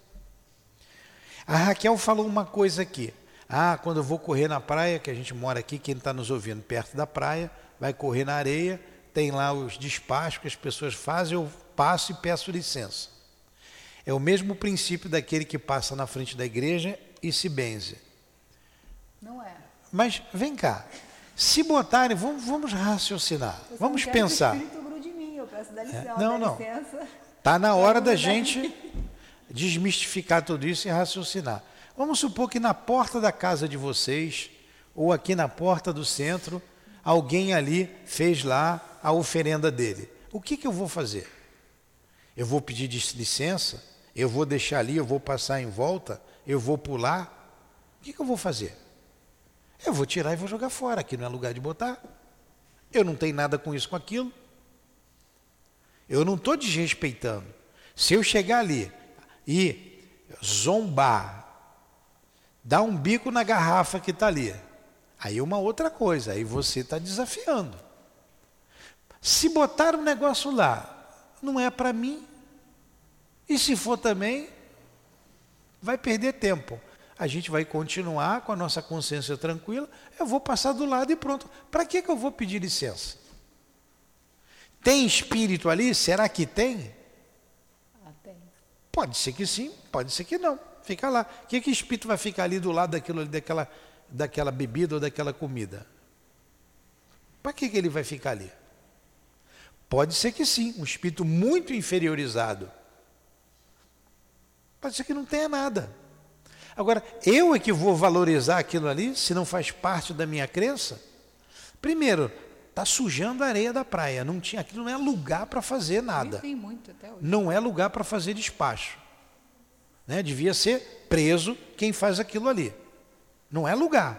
A Raquel falou uma coisa aqui. Ah, quando eu vou correr na praia, que a gente mora aqui, quem está nos ouvindo perto da praia, vai correr na areia, tem lá os despachos que as pessoas fazem, eu passo e peço licença. É o mesmo princípio daquele que passa na frente da igreja e se benze. Não é. Mas vem cá, se botarem, vamos, vamos raciocinar, eu vamos pensar. Que o espírito grude em mim, eu peço dá licença, é, não, não. Está na hora da gente desmistificar tudo isso e raciocinar. Vamos supor que na porta da casa de vocês, ou aqui na porta do centro, alguém ali fez lá a oferenda dele. O que, que eu vou fazer? Eu vou pedir licença? Eu vou deixar ali, eu vou passar em volta? Eu vou pular? O que, que eu vou fazer? Eu vou tirar e vou jogar fora, aqui não é lugar de botar. Eu não tenho nada com isso, com aquilo. Eu não estou desrespeitando. Se eu chegar ali e zombar, dar um bico na garrafa que está ali, aí é uma outra coisa, aí você está desafiando. Se botar um negócio lá, não é para mim, e se for também, vai perder tempo. A gente vai continuar com a nossa consciência tranquila, eu vou passar do lado e pronto. Para que, que eu vou pedir licença? Tem espírito ali? Será que tem? Ah, tem. Pode ser que sim, pode ser que não. Fica lá. O que, que espírito vai ficar ali do lado daquilo, daquela, daquela bebida ou daquela comida? Para que, que ele vai ficar ali? Pode ser que sim, um espírito muito inferiorizado. Pode ser que não tenha nada. Agora, eu é que vou valorizar aquilo ali, se não faz parte da minha crença? Primeiro, está sujando a areia da praia. Não tinha, aquilo não é lugar para fazer nada. Tem muito até hoje. Não é lugar para fazer despacho. Né? Devia ser preso quem faz aquilo ali. Não é lugar.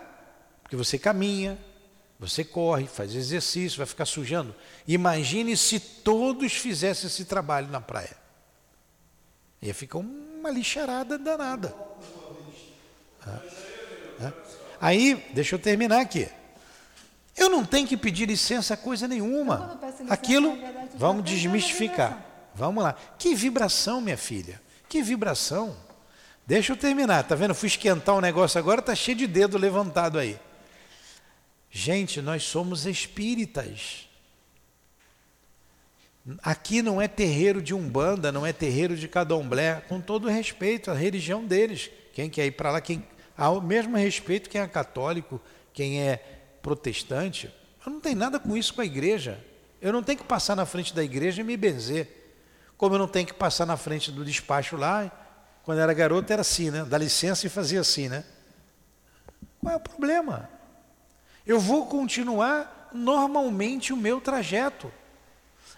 Porque você caminha, você corre, faz exercício, vai ficar sujando. Imagine se todos fizessem esse trabalho na praia. Ia ficar uma lixarada danada. Aí, deixa eu terminar aqui. Eu não tenho que pedir licença a coisa nenhuma. Aquilo, vamos desmistificar. Vamos lá. Que vibração, minha filha? Que vibração? Deixa eu terminar. Tá vendo? Fui esquentar o negócio agora, tá cheio de dedo levantado aí. Gente, nós somos espíritas. Aqui não é terreiro de umbanda, não é terreiro de candomblé, com todo respeito à religião deles. Quem quer ir para lá, quem ao mesmo respeito quem é católico, quem é protestante, eu não tenho nada com isso com a igreja. Eu não tenho que passar na frente da igreja e me benzer. Como eu não tenho que passar na frente do despacho lá, quando era garoto era assim, né? Dá licença e fazia assim, né? Qual é o problema? Eu vou continuar normalmente o meu trajeto.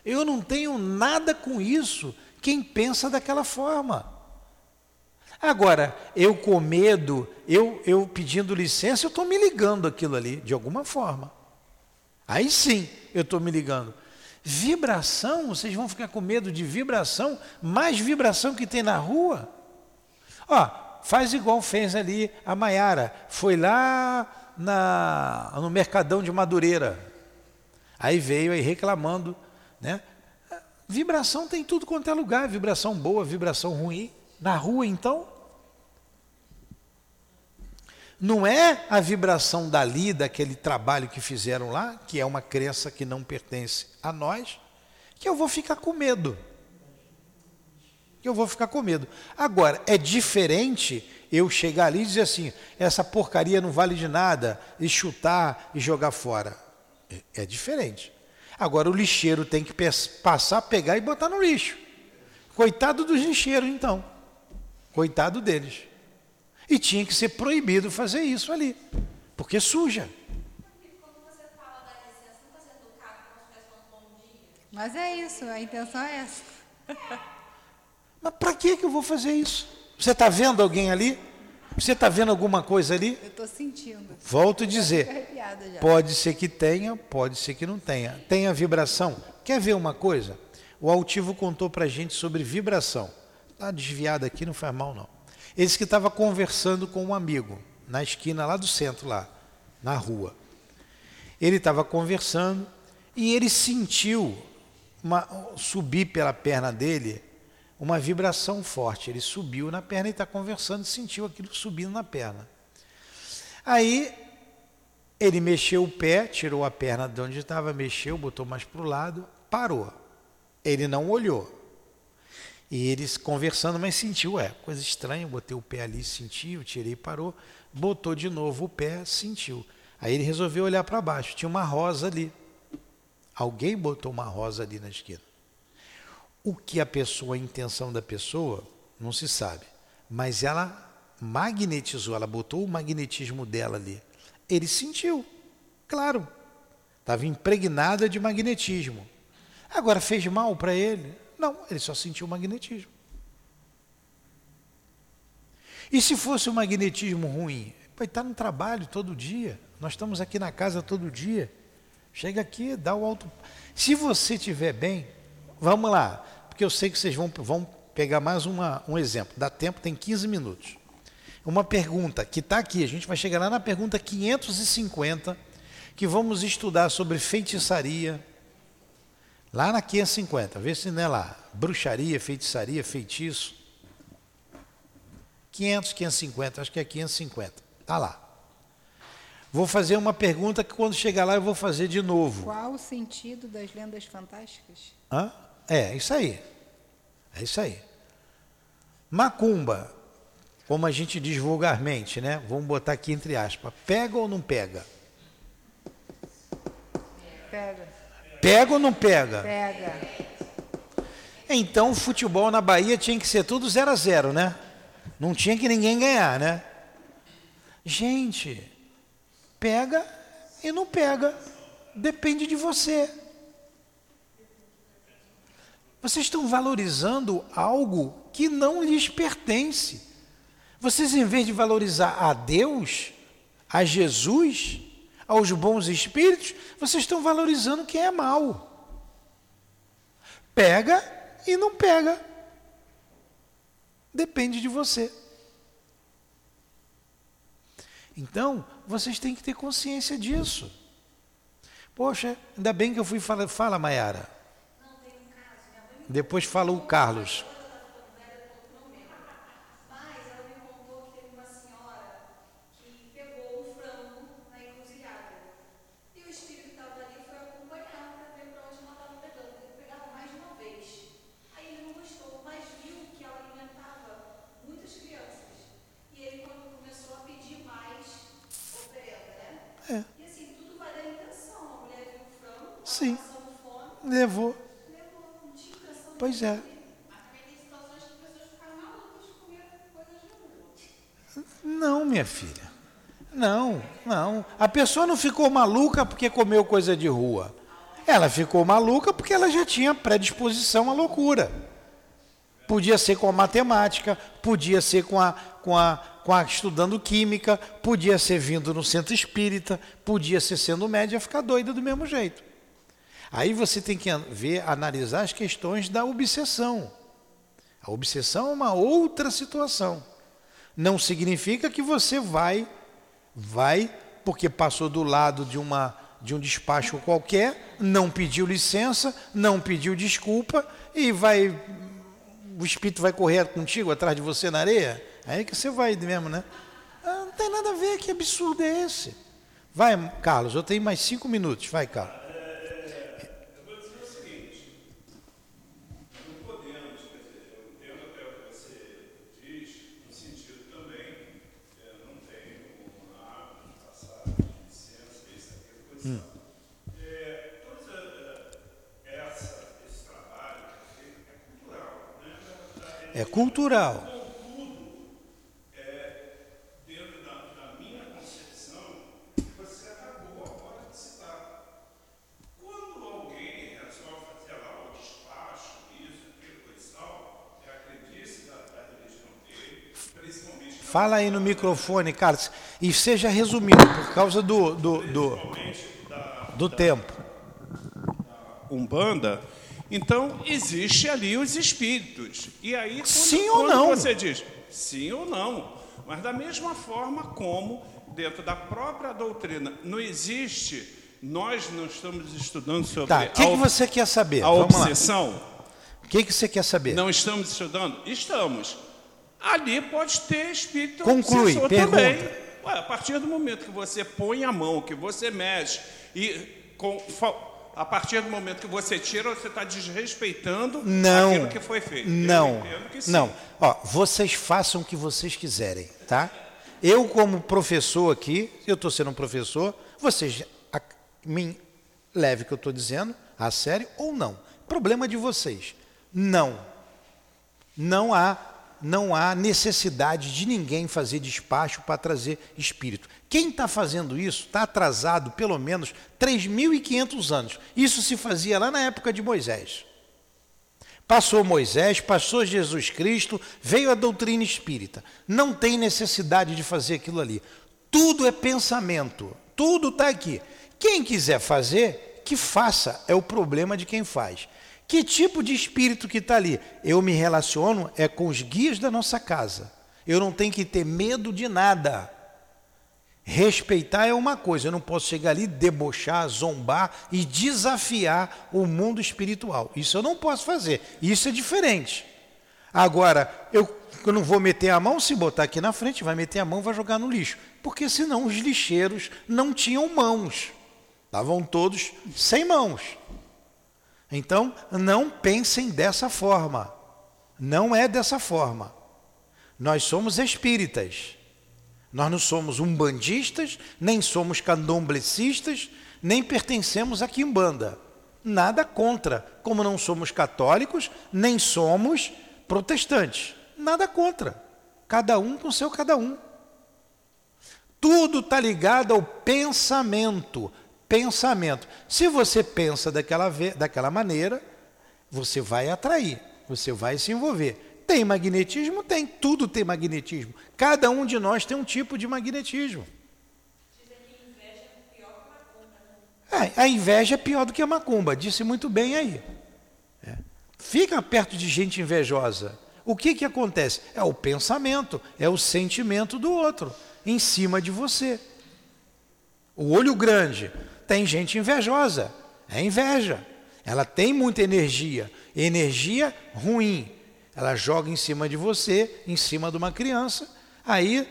Eu não tenho nada com isso quem pensa daquela forma. Agora, eu com medo, eu, eu pedindo licença, eu estou me ligando aquilo ali, de alguma forma. Aí sim, eu estou me ligando. Vibração, vocês vão ficar com medo de vibração, mais vibração que tem na rua. Ó, faz igual fez ali a Maiara. Foi lá na, no Mercadão de Madureira. Aí veio aí reclamando, né? Vibração tem tudo quanto é lugar, vibração boa, vibração ruim. Na rua, então, não é a vibração dali, daquele trabalho que fizeram lá, que é uma crença que não pertence a nós, que eu vou ficar com medo. Que eu vou ficar com medo. Agora, é diferente eu chegar ali e dizer assim: essa porcaria não vale de nada, e chutar e jogar fora. É, é diferente. Agora, o lixeiro tem que passar, pegar e botar no lixo. Coitado dos lixeiros, então. Coitado deles. E tinha que ser proibido fazer isso ali, porque suja. Mas é isso, a intenção é essa. Mas para que, eu vou fazer isso? Você está vendo alguém ali? Você está vendo alguma coisa ali? Eu estou sentindo. Volto a dizer, pode ser que tenha, pode ser que não tenha. Tem a vibração. Quer ver uma coisa? O altivo contou para a gente sobre vibração. Está desviado aqui, não faz mal não. Ele disse que estava conversando com um amigo, na esquina lá do centro, lá, na rua. Ele estava conversando e ele sentiu uma, subir pela perna dele uma vibração forte. Ele subiu na perna e está conversando sentiu aquilo subindo na perna. Aí ele mexeu o pé, tirou a perna de onde estava, mexeu, botou mais para o lado, parou. Ele não olhou. E eles conversando, mas sentiu, é, coisa estranha, botei o pé ali, sentiu, tirei, parou, botou de novo o pé, sentiu. Aí ele resolveu olhar para baixo, tinha uma rosa ali. Alguém botou uma rosa ali na esquina. O que a pessoa, a intenção da pessoa, Não se sabe. Mas ela magnetizou, ela botou o magnetismo dela ali. Ele sentiu, claro. Estava impregnada de magnetismo. Agora, fez mal para ele? Não, ele só sentiu o magnetismo. E se fosse um magnetismo ruim? Ele está no trabalho todo dia. Nós estamos aqui na casa todo dia. Chega aqui, dá o alto. Se você estiver bem, vamos lá, porque eu sei que vocês vão, vão pegar mais uma, um exemplo. Dá tempo, tem 15 minutos. Uma pergunta que está aqui, a gente vai chegar lá na pergunta 550, que vamos estudar sobre feitiçaria. Lá na 550, vê se não é lá. Bruxaria, feitiçaria, feitiço. 500, 550, acho que é 550. Está lá. Vou fazer uma pergunta que quando chegar lá eu vou fazer de novo. Qual o sentido das lendas fantásticas? Hã? É, isso aí. É isso aí. Macumba, como a gente diz vulgarmente, né? Vamos botar aqui entre aspas. Pega ou não pega? Pega. Pega ou não pega? Pega. Então o futebol na Bahia tinha que ser tudo 0 a 0 né? Não tinha que ninguém ganhar, né? Gente, pega e não pega. Depende de você. Vocês estão valorizando algo que não lhes pertence. Vocês, em vez de valorizar a Deus, a Jesus, aos bons espíritos, vocês estão valorizando quem é mal. Pega e não pega. Depende de você. Então, vocês têm que ter consciência disso. Poxa, ainda bem que eu fui falar. Fala, Mayara. Depois fala o Carlos. Sim. Levou. Pois é. Não, minha filha. Não, não. A pessoa não ficou maluca porque comeu coisa de rua. Ela ficou maluca porque ela já tinha predisposição à loucura. Podia ser com a matemática, podia ser com a, com a, com a estudando química, podia ser vindo no centro espírita, podia ser sendo média, ficar doida do mesmo jeito. Aí você tem que ver, analisar as questões da obsessão. A obsessão é uma outra situação. Não significa que você vai, vai, porque passou do lado de uma de um despacho qualquer, não pediu licença, não pediu desculpa e vai o espírito vai correr contigo atrás de você na areia? Aí que você vai mesmo, né? Ah, não tem nada a ver, que absurdo é esse? Vai, Carlos, eu tenho mais cinco minutos. Vai, Carlos. É cultural. dentro da, minha concepção, você acabou agora de citar. Quando alguém resolve fazer lá o despacho, isso, aquilo, coisa e tal, e acredite da, da religião dele, principalmente. Fala aí no microfone, Carlos, e seja resumido por causa do, do, do, do tempo. Umbanda, então existe ali os espíritos. E aí quando, Sim ou não? você diz sim ou não, mas da mesma forma como dentro da própria doutrina não existe, nós não estamos estudando sobre Tá, o que, a, que você quer saber? a Vamos obsessão. O que, que você quer saber? Não estamos estudando? Estamos. Ali pode ter espírito Conclui, obsessor pergunta. também. Ué, a partir do momento que você põe a mão, que você mexe, e com, a partir do momento que você tira, você está desrespeitando Não. aquilo que foi feito. Não. Não. Ó, vocês façam o que vocês quiserem, tá? Eu, como professor aqui, eu estou sendo um professor, vocês a- me leve o que eu estou dizendo a sério ou não. Problema de vocês. Não. Não há não há necessidade de ninguém fazer despacho para trazer espírito. Quem está fazendo isso está atrasado pelo menos 3.500 anos. Isso se fazia lá na época de Moisés. Passou Moisés, passou Jesus Cristo, veio a doutrina espírita. Não tem necessidade de fazer aquilo ali. Tudo é pensamento, tudo está aqui. Quem quiser fazer, que faça, é o problema de quem faz. Que tipo de espírito que está ali? Eu me relaciono é com os guias da nossa casa. Eu não tenho que ter medo de nada. Respeitar é uma coisa, eu não posso chegar ali, debochar, zombar e desafiar o mundo espiritual. Isso eu não posso fazer. Isso é diferente. Agora, eu, eu não vou meter a mão, se botar aqui na frente, vai meter a mão, vai jogar no lixo. Porque senão os lixeiros não tinham mãos. Estavam todos sem mãos. Então, não pensem dessa forma. Não é dessa forma. Nós somos espíritas. Nós não somos umbandistas, nem somos candomblecistas, nem pertencemos a quimbanda. Nada contra, como não somos católicos, nem somos protestantes. Nada contra. Cada um com seu cada um. Tudo está ligado ao pensamento. Pensamento. Se você pensa daquela, daquela maneira, você vai atrair, você vai se envolver. Tem magnetismo? Tem, tudo tem magnetismo. Cada um de nós tem um tipo de magnetismo. É, a inveja é pior do que a macumba, disse muito bem aí. É. Fica perto de gente invejosa. O que, que acontece? É o pensamento, é o sentimento do outro em cima de você. O olho grande tem gente invejosa, é inveja. Ela tem muita energia, energia ruim, ela joga em cima de você, em cima de uma criança. Aí,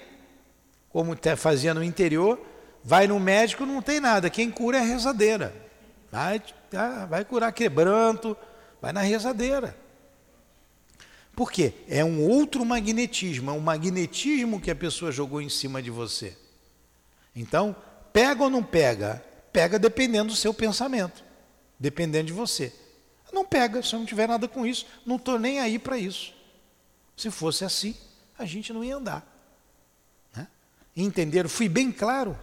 como fazia no interior, vai no médico, não tem nada. Quem cura é a rezadeira. Vai, tá, vai curar quebranto, vai na rezadeira. Por quê? É um outro magnetismo, é um magnetismo que a pessoa jogou em cima de você. Então, pega ou não pega? Pega dependendo do seu pensamento, dependendo de você. Não pega, se eu não tiver nada com isso, não estou nem aí para isso. Se fosse assim, a gente não ia andar. Né? Entenderam? Fui bem claro?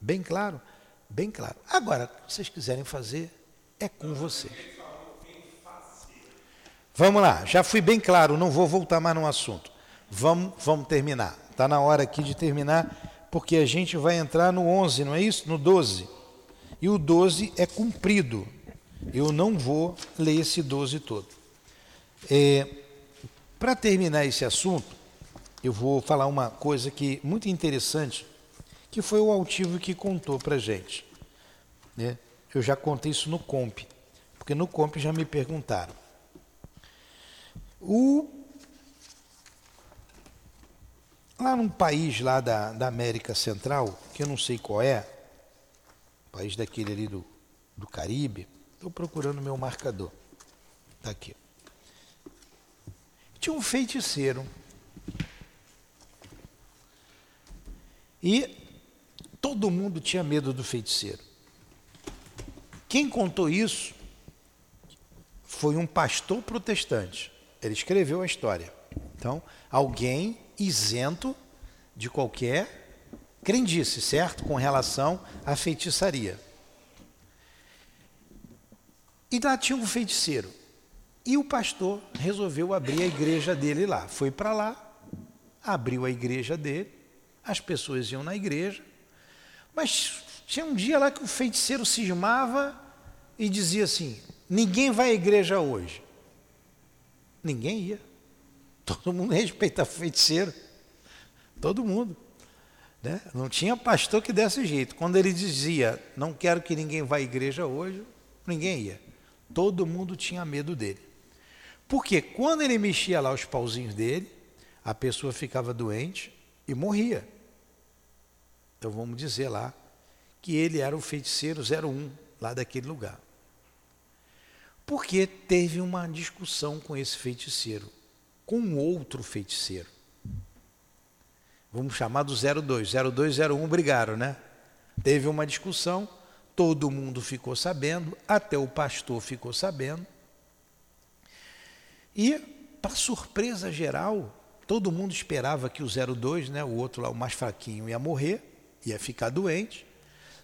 Bem claro? Bem claro. Agora, se vocês quiserem fazer, é com vocês. Vamos lá, já fui bem claro, não vou voltar mais no assunto. Vamos, vamos terminar. Está na hora aqui de terminar, porque a gente vai entrar no 11, não é isso? No 12. E o 12 é cumprido. Eu não vou ler esse 12 todo. É, Para terminar esse assunto, eu vou falar uma coisa que muito interessante, que foi o altivo que contou para gente. Né? Eu já contei isso no Comp, porque no Comp já me perguntaram. O, lá num país lá da, da América Central, que eu não sei qual é, país daquele ali do, do Caribe, Estou procurando meu marcador. Está aqui. Tinha um feiticeiro. E todo mundo tinha medo do feiticeiro. Quem contou isso foi um pastor protestante. Ele escreveu a história. Então, alguém isento de qualquer crendice, certo? Com relação à feitiçaria. E lá tinha um feiticeiro. E o pastor resolveu abrir a igreja dele lá. Foi para lá, abriu a igreja dele, as pessoas iam na igreja, mas tinha um dia lá que o feiticeiro cismava e dizia assim: ninguém vai à igreja hoje. Ninguém ia. Todo mundo respeita o feiticeiro. Todo mundo. Né? Não tinha pastor que desse jeito. Quando ele dizia, não quero que ninguém vá à igreja hoje, ninguém ia. Todo mundo tinha medo dele. Porque quando ele mexia lá os pauzinhos dele, a pessoa ficava doente e morria. Então vamos dizer lá que ele era o feiticeiro 01 lá daquele lugar. Porque teve uma discussão com esse feiticeiro, com outro feiticeiro. Vamos chamar do 02. 02 e 01 brigaram, né? Teve uma discussão Todo mundo ficou sabendo, até o pastor ficou sabendo. E, para surpresa geral, Todo mundo esperava que o 02, né, o outro lá, o mais fraquinho, ia morrer, ia ficar doente.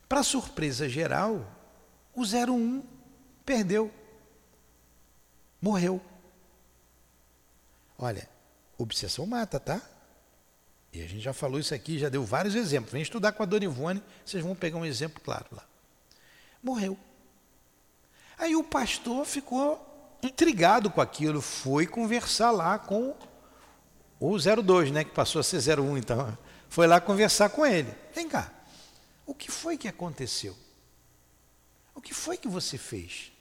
Para surpresa geral, o 01 perdeu. Morreu. Olha, obsessão mata, tá? E a gente já falou isso aqui, já deu vários exemplos. Vem estudar com a Dona Ivone, vocês vão pegar um exemplo claro lá. Morreu. Aí o pastor ficou intrigado com aquilo, foi conversar lá com o 02, né, que passou a ser 01, então. Foi lá conversar com ele. Vem cá. O que foi que aconteceu? O que foi que você fez?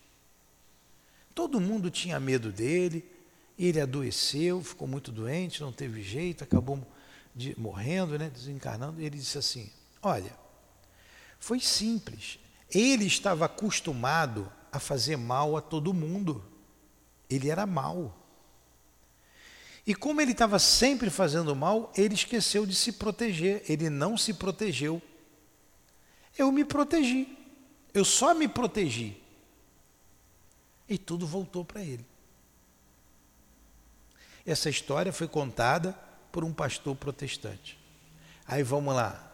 Todo mundo tinha medo dele, ele adoeceu, ficou muito doente, não teve jeito, acabou de, morrendo, né, desencarnando. Ele disse assim: Olha, foi simples. Ele estava acostumado a fazer mal a todo mundo. Ele era mal. E como ele estava sempre fazendo mal, ele esqueceu de se proteger. Ele não se protegeu. Eu me protegi. Eu só me protegi. E tudo voltou para ele. Essa história foi contada por um pastor protestante. Aí vamos lá.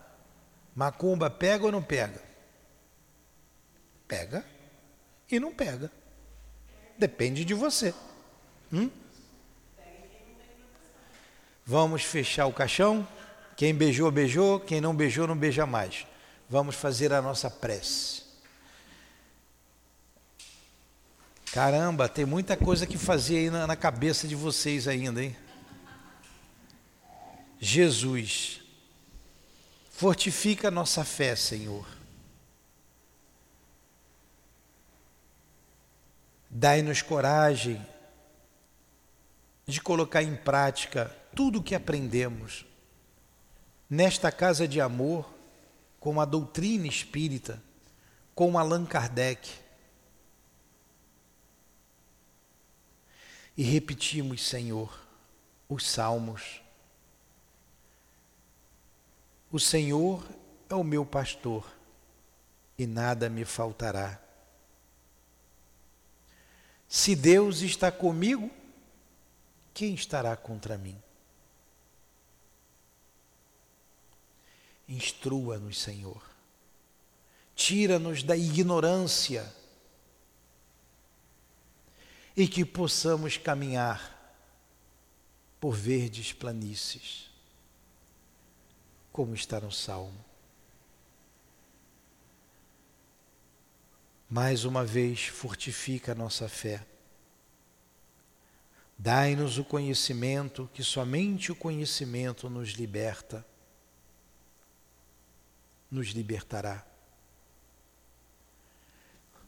Macumba pega ou não pega? Pega e não pega. Depende de você. Hum? Vamos fechar o caixão. Quem beijou, beijou. Quem não beijou, não beija mais. Vamos fazer a nossa prece. Caramba, tem muita coisa que fazer aí na, na cabeça de vocês ainda, hein? Jesus, fortifica a nossa fé, Senhor. Dai-nos coragem de colocar em prática tudo o que aprendemos nesta casa de amor, com a doutrina espírita, com Allan Kardec e repetimos, Senhor, os salmos. O Senhor é o meu pastor e nada me faltará. Se Deus está comigo, quem estará contra mim? Instrua-nos, Senhor. Tira-nos da ignorância e que possamos caminhar por verdes planícies, como está no Salmo. Mais uma vez, fortifica a nossa fé. Dai-nos o conhecimento, que somente o conhecimento nos liberta, nos libertará.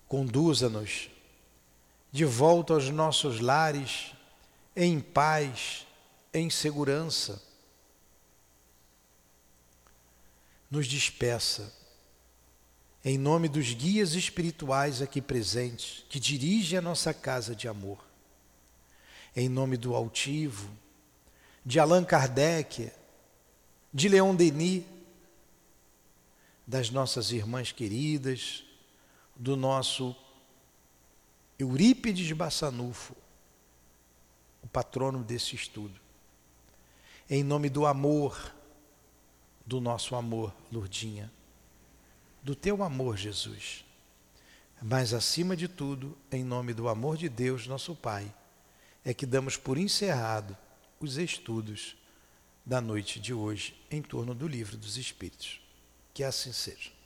Conduza-nos de volta aos nossos lares, em paz, em segurança. Nos despeça, em nome dos guias espirituais aqui presentes, que dirigem a nossa casa de amor. Em nome do altivo, de Allan Kardec, de Leon Denis, das nossas irmãs queridas, do nosso Eurípides Bassanufo, o patrono desse estudo. Em nome do amor, do nosso amor, Lourdinha, do teu amor, Jesus. Mas, acima de tudo, em nome do amor de Deus, nosso Pai, é que damos por encerrado os estudos da noite de hoje em torno do livro dos Espíritos. Que assim seja.